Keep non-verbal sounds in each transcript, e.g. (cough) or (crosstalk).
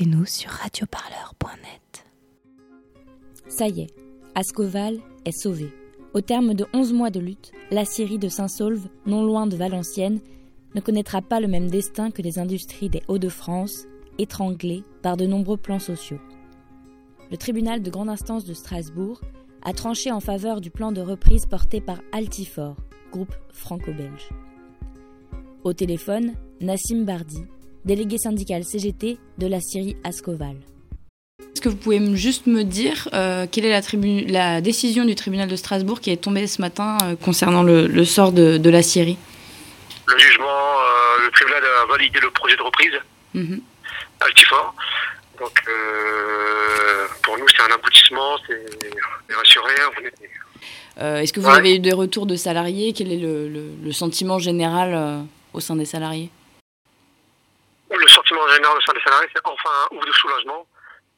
écoutez-nous sur radioparleur.net. Ça y est, Ascoval est sauvé. Au terme de 11 mois de lutte, la Syrie de Saint-Saulve, non loin de Valenciennes, ne connaîtra pas le même destin que les industries des Hauts-de-France, étranglées par de nombreux plans sociaux. Le tribunal de grande instance de Strasbourg a tranché en faveur du plan de reprise porté par Altifort, groupe franco-belge. Au téléphone, Nassim Bardi, délégué syndical CGT de la Syrie Ascoval. Est-ce que vous pouvez juste me dire euh, quelle est la, la, décision du tribunal de Strasbourg qui est tombée ce matin euh, concernant le, le, sort de, de, la Syrie? Le jugement, euh, le tribunal a validé le projet de reprise, -hmm. Altifort. Donc euh, pour nous c'est un aboutissement, c'est rassuré. Est-ce que vous ouais. avez eu des retours de salariés? Quel est le, le, le sentiment général au sein des salariés? Général des salariés, c'est enfin un ouf de soulagement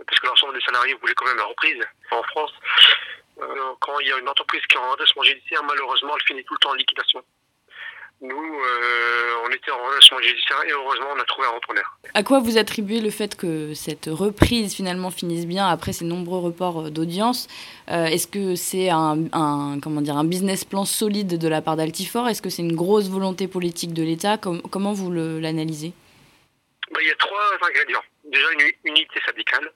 parce que l'ensemble des salariés voulaient quand même la reprise. En France, euh, quand il y a une entreprise qui est en redressement judiciaire, malheureusement, elle finit tout le temps en liquidation. Nous, euh, on était en redressement judiciaire et heureusement, on a trouvé un repreneur. À quoi vous attribuez le fait que cette reprise finalement finisse bien après ces nombreux reports d'audience? Euh, Est-ce que c'est un, comment dire, un business plan solide de la part d'Altifort Est-ce que c'est une grosse volonté politique de l'État? Com Comment vous l'analysez? Bah, Il y a trois ingrédients. Déjà, une unité syndicale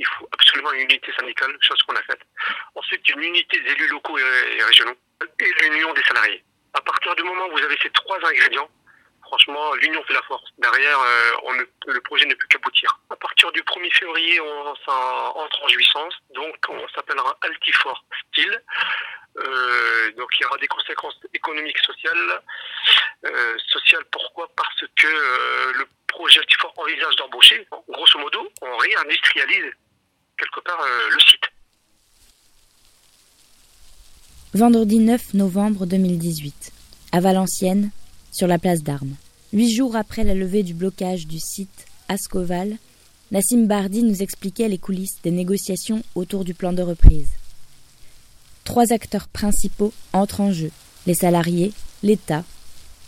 il faut absolument une unité syndicale, chose qu'on a faite. Ensuite, une unité des élus locaux et régionaux et l'union des salariés. À partir du moment où vous avez ces trois ingrédients, franchement, l'union fait la force. Derrière, euh, on le projet ne peut qu'aboutir. À partir du 1er février, on, ça entre en jouissance. Donc, on s'appellera Altifort Style. Euh, donc, il y aura des conséquences économiques, sociales. Euh, sociales, pourquoi? Parce que le projet Altifort envisage d'embaucher. Grosso modo, on réindustrialise quelque part euh, le site. Vendredi 9 novembre 2018, à Valenciennes, sur la place d'Armes. Huit jours après la levée du blocage du site Ascoval, Nassim Bardi nous expliquait les coulisses des négociations autour du plan de reprise. Trois acteurs principaux entrent en jeu les salariés, l'État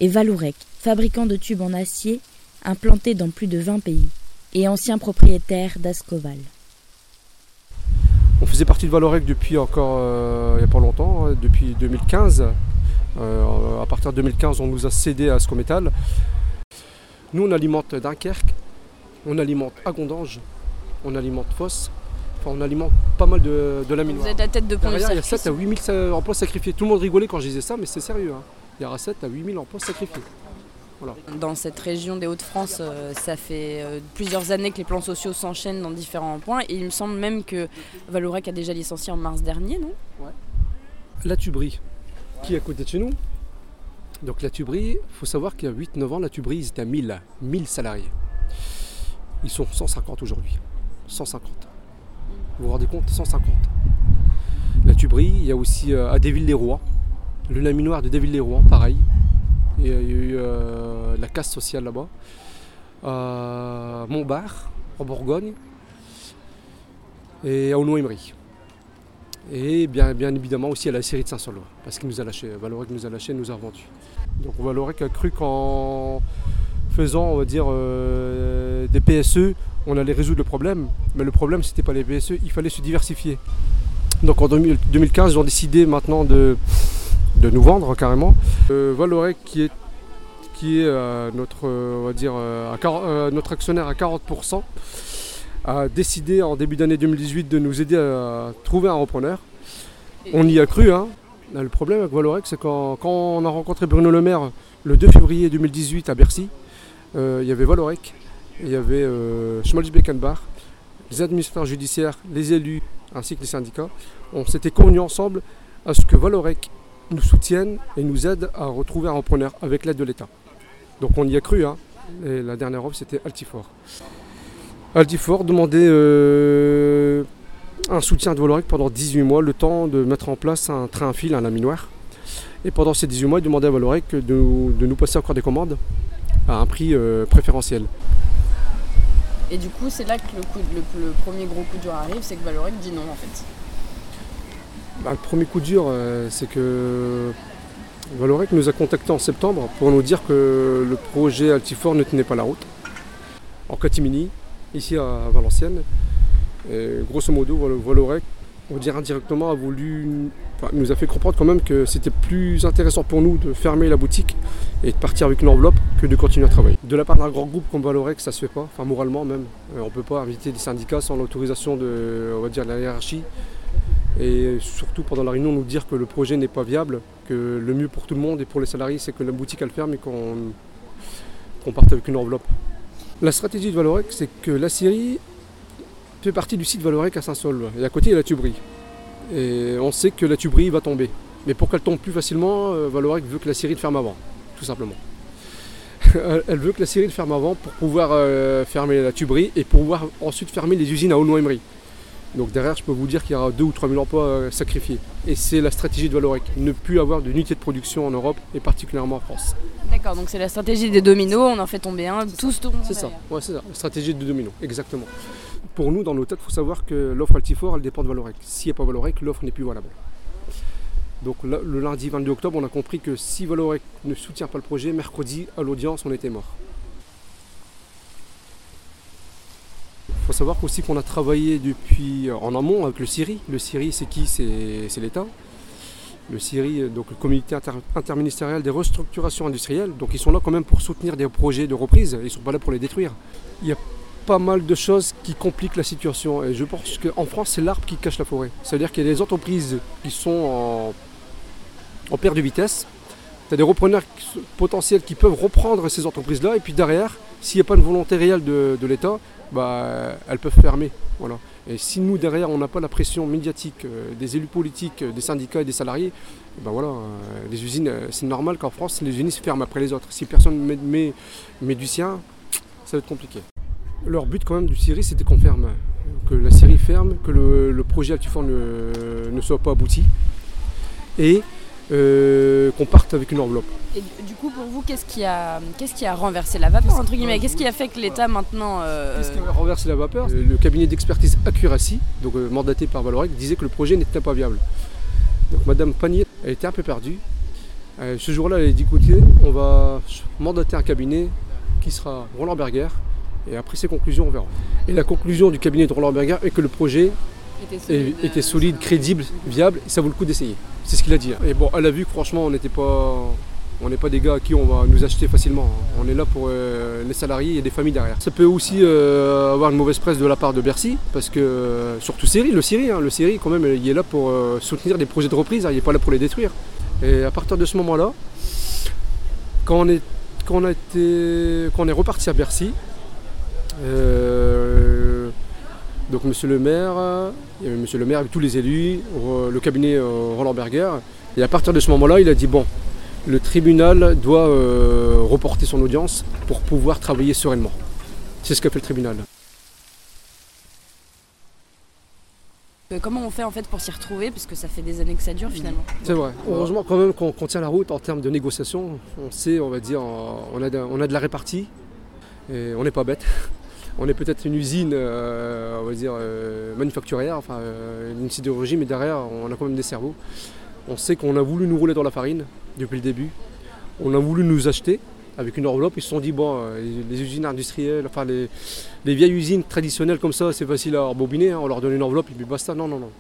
et Valourec, fabricant de tubes en acier implanté dans plus de 20 pays et ancien propriétaire d'Ascoval. On faisait partie de Valorec depuis encore euh, il n'y a pas longtemps, hein, depuis 2015. Euh, à partir de 2015, on nous a cédé à Ascométal. Nous, on alimente Dunkerque, on alimente Agondange, on alimente Fosse, enfin, on alimente pas mal de, de la mine. Vous êtes la tête de pont Il y a 7 à 8 000 emplois sacrifiés. Tout le monde rigolait quand je disais ça, mais c'est sérieux. Hein. Il y aura 7 à 8 000 emplois sacrifiés. Voilà. Dans cette région des Hauts-de-France, euh, ça fait euh, plusieurs années que les plans sociaux s'enchaînent dans différents points. Et il me semble même que Valorec a déjà licencié en mars dernier, non? Ouais. La tuberie, qui est à côté de chez nous. Donc la tuberie, il faut savoir qu'il y a 8-9 ans, la tuberie, ils étaient à 1000, 1000 salariés. Ils sont 150 aujourd'hui. 150. Vous vous rendez compte 150. La tuberie, il y a aussi euh, à Desvilles-les-Rois, le laminoir de Desvilles-les-Rois, pareil. Il y a eu euh, la casse sociale là-bas. Euh, Montbard, en Bourgogne. Et à Aulnoy-Emery. Et bien, bien évidemment aussi à la série de Saint-Saulve, parce qu'il nous a lâché. Valorec nous a lâché, nous a revendu. Donc Valorec a cru qu'en faisant, on va dire, euh, des PSE, on allait résoudre le problème. Mais le problème, c'était pas les PSE, il fallait se diversifier. Donc en 2015, ils ont décidé maintenant de, de nous vendre carrément. Euh, Valorec qui est, qui est euh, notre, on va dire, euh, à, notre actionnaire à 40%, a décidé en début d'année 2018 de nous aider à trouver un repreneur. On y a cru. Hein. Le problème avec Valorec, c'est quand, quand, on a rencontré Bruno Le Maire le 2 février 2018 à Bercy, il y avait Valorec, il y avait euh, Schmalz-Beckenbach, les administrateurs judiciaires, les élus ainsi que les syndicats. On s'était convenus ensemble à ce que Valorec nous soutiennent et nous aident à retrouver un repreneur avec l'aide de l'État. Donc on y a cru. Hein. Et la dernière offre, c'était Altifort. Altifort demandait euh, un soutien de Valorec pendant 18 mois, le temps de mettre en place un train à fil, un laminoir. Et pendant ces 18 mois, il demandait à Valorec de nous passer encore des commandes à un prix euh, préférentiel. Et du coup, c'est là que le, coup, le, le, premier gros coup dur arrive, c'est que Valorec dit non en fait. Bah, le premier coup dur, euh, c'est que Valorec nous a contactés en septembre pour nous dire que le projet Altifort ne tenait pas la route. En catimini, ici à Valenciennes. Et grosso modo, Valorec, on dire indirectement, a voulu, nous a fait comprendre quand même que c'était plus intéressant pour nous de fermer la boutique et de partir avec une enveloppe que de continuer à travailler. De la part d'un grand groupe comme Valorec, ça se fait pas, enfin moralement même. Euh, on ne peut pas inviter des syndicats sans l'autorisation de, on va dire, la hiérarchie. Et surtout pendant la réunion, nous dire que le projet n'est pas viable, que le mieux pour tout le monde et pour les salariés, c'est que la boutique elle ferme et qu'on parte avec une enveloppe. La stratégie de Valorec, c'est que la Syrie fait partie du site Valorec à Saint-Saul. Et à côté, il y a la tuberie. Et on sait que la tuberie va tomber. Mais pour qu'elle tombe plus facilement, euh, Valorec veut que la Syrie ferme avant, tout simplement. (laughs) Elle veut que la Syrie ferme avant pour pouvoir euh, fermer la tuberie et pouvoir ensuite fermer les usines à Aulnoy-Emery. Donc derrière, je peux vous dire qu'il y aura 2 ou 3 000 emplois euh, sacrifiés. Et c'est la stratégie de Valorec, ne plus avoir d'unité de production en Europe et particulièrement en France. D'accord, donc c'est la stratégie des dominos, on en fait tomber un, tous tournent. C'est ça, ouais, c'est ça, la stratégie des dominos, exactement. Pour nous, dans nos têtes, il faut savoir que l'offre Altifort, elle dépend de Valorec. S'il n'y a pas Valorec, l'offre n'est plus valable. Donc le lundi 22 octobre, on a compris que si Valorec ne soutient pas le projet, mercredi, à l'audience, on était mort. Faut savoir aussi qu'on a travaillé depuis euh, en amont avec le CIRI. Le CIRI, c'est qui? C'est l'État. Le CIRI, donc le comité interministériel des restructurations industrielles. Donc ils sont là quand même pour soutenir des projets de reprise. Ils ne sont pas là pour les détruire. Il y a pas mal de choses qui compliquent la situation. Et je pense qu'en France, c'est l'arbre qui cache la forêt. C'est-à-dire qu'il y a des entreprises qui sont en, perte de vitesse. Tu as des repreneurs potentiels qui peuvent reprendre ces entreprises-là. Et puis derrière, s'il n'y a pas une volonté réelle de l'État, bah, elles peuvent fermer. Voilà. Et si nous, derrière, on n'a pas la pression médiatique euh, des élus politiques, euh, des syndicats et des salariés, ben voilà, euh, les usines, c'est normal qu'en France, les usines se ferment après les autres. Si personne ne met, du sien, ça va être compliqué. Leur but quand même du Syrie, c'était qu'on ferme. Que la Syrie ferme, que le, projet Altifort ne, ne soit pas abouti. Et euh, qu'on parte avec une enveloppe. Et du coup, pour vous, qu'est-ce qui a, qu'est-ce qui a renversé la vapeur entre guillemets? Qu'est-ce qui a fait que l'État maintenant euh, Qu'est-ce qui a renversé la vapeur? Le cabinet d'expertise Accuracy, donc euh, mandaté par Valorec, disait que le projet n'était pas viable. Donc Madame Panier, elle était un peu perdue. ce jour-là, elle a dit écoutez, on va mandater un cabinet qui sera Roland Berger, et après ses conclusions, on verra. Et la conclusion du cabinet de Roland Berger est que le projet était solide, crédible, viable, et ça vaut le coup d'essayer. C'est ce qu'il a dit. Et bon, elle a vu que franchement, on n'était pas. On n'est pas des gars à qui on va nous acheter facilement. On est là pour euh, les salariés et des familles derrière. Ça peut aussi euh, avoir une mauvaise presse de la part de Bercy, parce que surtout Syrie, le Syrie, hein, le Syrie quand même, il est là pour euh, soutenir des projets de reprise, hein, il n'est pas là pour les détruire. Et à partir de ce moment-là, quand on est, quand on a été, quand on est reparti à Bercy, donc monsieur le maire, il y avait monsieur le maire avec tous les élus, le cabinet euh, Roland Berger. Et à partir de ce moment-là, il a dit bon, le tribunal doit euh, reporter son audience pour pouvoir travailler sereinement. C'est ce qu'a fait le tribunal. Euh, comment on fait en fait pour s'y retrouver? Parce que ça fait des années que ça dure finalement. C'est vrai. Heureusement quand même qu'on tient la route en termes de négociation. On sait, on va dire, on a de, on a de la répartie. Et on n'est pas bête on est peut-être une usine, euh, on va dire, euh, manufacturière, enfin euh, une sidérurgie, mais derrière, on a quand même des cerveaux. On sait qu'on a voulu nous rouler dans la farine depuis le début. On a voulu nous acheter avec une enveloppe. Ils se sont dit, bon, les, usines industrielles, enfin les, vieilles usines traditionnelles comme ça, c'est facile à rebobiner. Hein. on leur donne une enveloppe et puis basta. Non, non, non.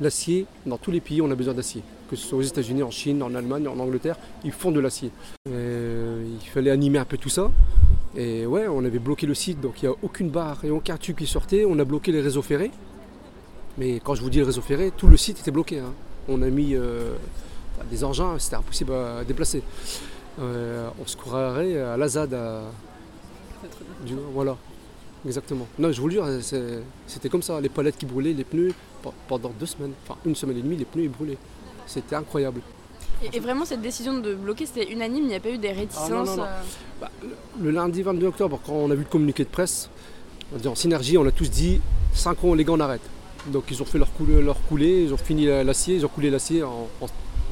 L'acier, dans tous les pays, on a besoin d'acier. Que ce soit aux États-Unis, en Chine, en Allemagne, en Angleterre, ils font de l'acier. il fallait animer un peu tout ça. Et ouais, on avait bloqué le site, donc il n'y a aucune barre et aucun tube qui sortait. On a bloqué les réseaux ferrés. Mais quand je vous dis les réseaux ferrés, tout le site était bloqué. Hein. On a mis euh, des engins, c'était impossible à déplacer. Euh, on se croirait à l'Azad. Voilà, exactement. Non, je vous le jure, c'était comme ça. Les palettes qui brûlaient, les pneus, pendant deux semaines, enfin une semaine et demie, les pneus ils brûlaient. C'était incroyable. Et, vraiment, cette décision de bloquer, c'était unanime, il n'y a pas eu des réticences ah, euh bah, le, lundi 22 octobre, quand on a vu le communiqué de presse, en synergie, on a tous dit 5 ans, les gars, on arrête. Donc ils ont fait leur, coulée, leur coulée, ils ont fini l'acier, ils ont coulé l'acier en,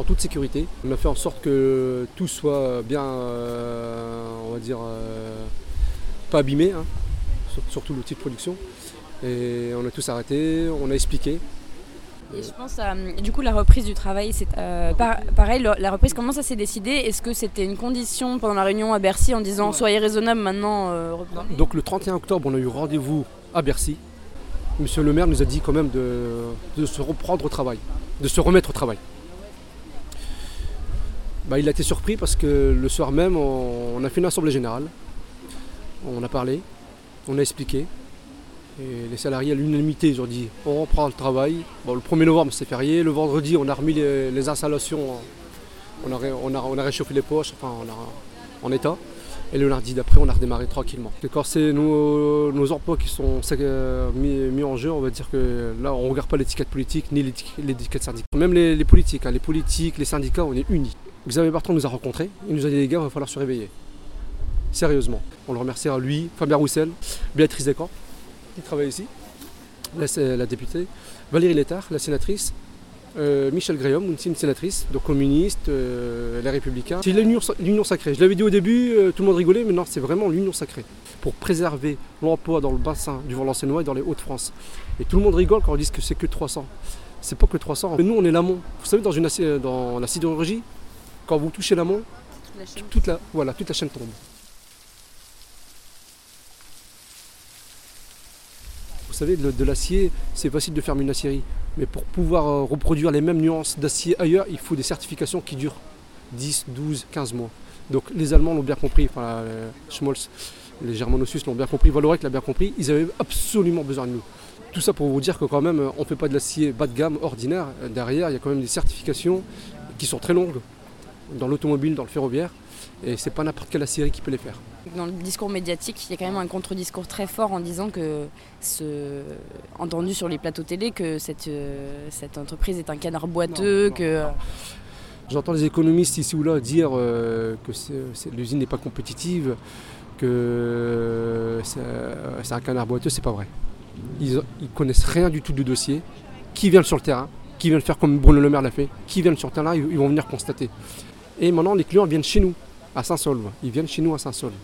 toute sécurité. On a fait en sorte que tout soit bien, euh, on va dire, euh, pas abîmé, hein, surtout l'outil de production. Et on a tous arrêté, on a expliqué. Et je pense à, du coup, la reprise du travail, c'est euh, par- pareil, la reprise, comment ça s'est décidé? Est-ce que c'était une condition pendant la réunion à Bercy en disant soyez raisonnable maintenant euh, Donc le 31 octobre, on a eu rendez-vous à Bercy. Monsieur le maire nous a dit quand même de, de se reprendre au travail, de se remettre au travail. Bah, il a été surpris parce que le soir même, on, on a fait une assemblée générale. On a parlé, on a expliqué. Et les salariés à l'unanimité, ils ont dit on reprend le travail. Bon, le 1er novembre, c'est férié. Le vendredi, on a remis les, installations. On a, réchauffé les poches, enfin, on a, en état. Et le lundi d'après, on a redémarré tranquillement. Et c'est nos, nos emplois qui sont euh, mis, en jeu, on va dire que là, on ne regarde pas l'étiquette politique ni l'éti- l'étiquette syndicale. Même les, politiques, hein, les politiques, les syndicats, on est unis. Xavier Barton nous a rencontrés. Il nous a dit les gars, il va falloir se réveiller. Sérieusement. On le remerciera lui, Fabien Roussel, Béatrice Descamps, qui travaille ici, la, la députée, Valérie Létard, la sénatrice, euh, Michel aussi une sénatrice, donc communiste, euh, les républicains. C'est l'union sacrée. Je l'avais dit au début, euh, tout le monde rigolait, mais non, c'est vraiment l'union sacrée. Pour préserver l'emploi dans le bassin du Valenciennois et dans les Hauts-de-France. Et tout le monde rigole quand on dit que c'est que 300. C'est pas que 300. Mais nous, on est l'amont. Vous savez, dans, une, aci- dans la sidérurgie, quand vous touchez l'amont, toute la, voilà, toute la chaîne tombe. Vous savez, de, l'acier, c'est facile de faire une aciérie. Mais pour pouvoir euh, reproduire les mêmes nuances d'acier ailleurs, il faut des certifications qui durent 10, 12, 15 mois. Donc les Allemands l'ont bien compris, enfin, Schmolz, les Germano-Suisses l'ont bien compris, Vallourec l'a bien compris, ils avaient absolument besoin de nous. Tout ça pour vous dire que quand même, on ne fait pas de l'acier bas de gamme ordinaire. Derrière, il y a quand même des certifications qui sont très longues dans l'automobile, dans le ferroviaire. Et c'est pas n'importe quelle aciérie qui peut les faire. Dans le discours médiatique, il y a quand même un contre-discours très fort en disant que, ce, entendu sur les plateaux télé, que cette, euh, cette entreprise est un canard boiteux, Non, non, que... non. J'entends les économistes ici ou là dire euh, que c'est- c'est- l'usine n'est pas compétitive, que c'est c'est un canard boiteux, c'est pas vrai. Ils, ils connaissent rien du tout du dossier. Qui viennent sur le terrain, qui viennent faire comme Bruno Le Maire l'a fait, qui viennent sur le terrain, ils, ils vont venir constater. Et maintenant, les clients viennent chez nous, à Saint-Solve. Ils viennent chez nous à Saint-Solve.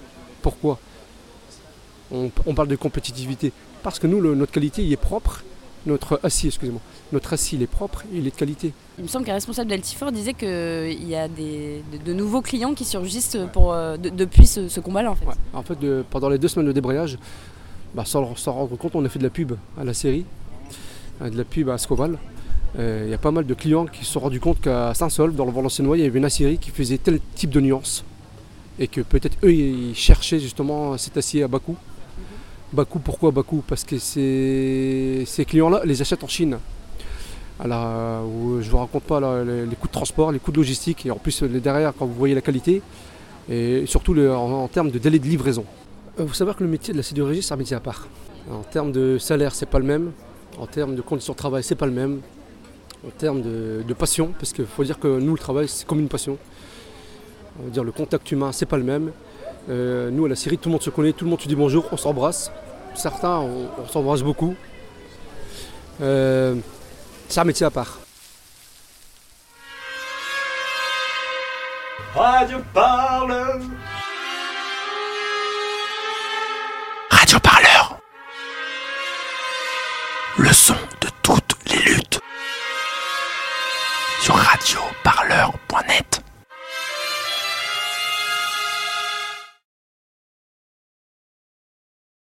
Pourquoi? On, on parle de compétitivité. Parce que nous, le- notre qualité, il est propre. Notre acier, excusez-moi. Notre il est propre, il est de qualité. Il me semble qu'un responsable d'Altifort disait qu'il y a des, de, de nouveaux clients qui surgissent pour, euh, de- depuis ce, ce combat-là, en fait. Ouais. En fait, de- pendant les deux semaines de débrayage, bah, sans s'en rendre compte, on a fait de la pub à la série, euh, de la pub à Ascoval. Euh, Il y a pas mal de clients qui se sont rendus compte qu'à Saint-Solve, dans le Valenciennois, il y avait une aciérie qui faisait tel type de nuance. Et que peut-être eux, ils cherchaient justement cet acier à bas coût. Coût, pourquoi coût Parce que ces, clients-là les achètent en Chine. Alors, euh, où je ne vous raconte pas là, les, coûts de transport, les coûts de logistique, et en plus derrière, quand vous voyez la qualité, et surtout en, termes de délai de livraison. Euh, Vous savez que le métier de la sidérurgie, c'est un métier à part. En termes de salaire, c'est pas le même. En termes de conditions de travail, c'est pas le même. En termes de, de passion, parce qu'il faut dire que nous, le travail, c'est comme une passion. On va dire le contact humain, c'est pas le même. Euh, nous, à la série, tout le monde se connaît, tout le monde se dit bonjour, on s'embrasse. Certains, on, on s'embrasse beaucoup. Euh, c'est un métier à part. Radio Parleur Radio Parleur. Le son de toutes les luttes. Sur radioparleur.net.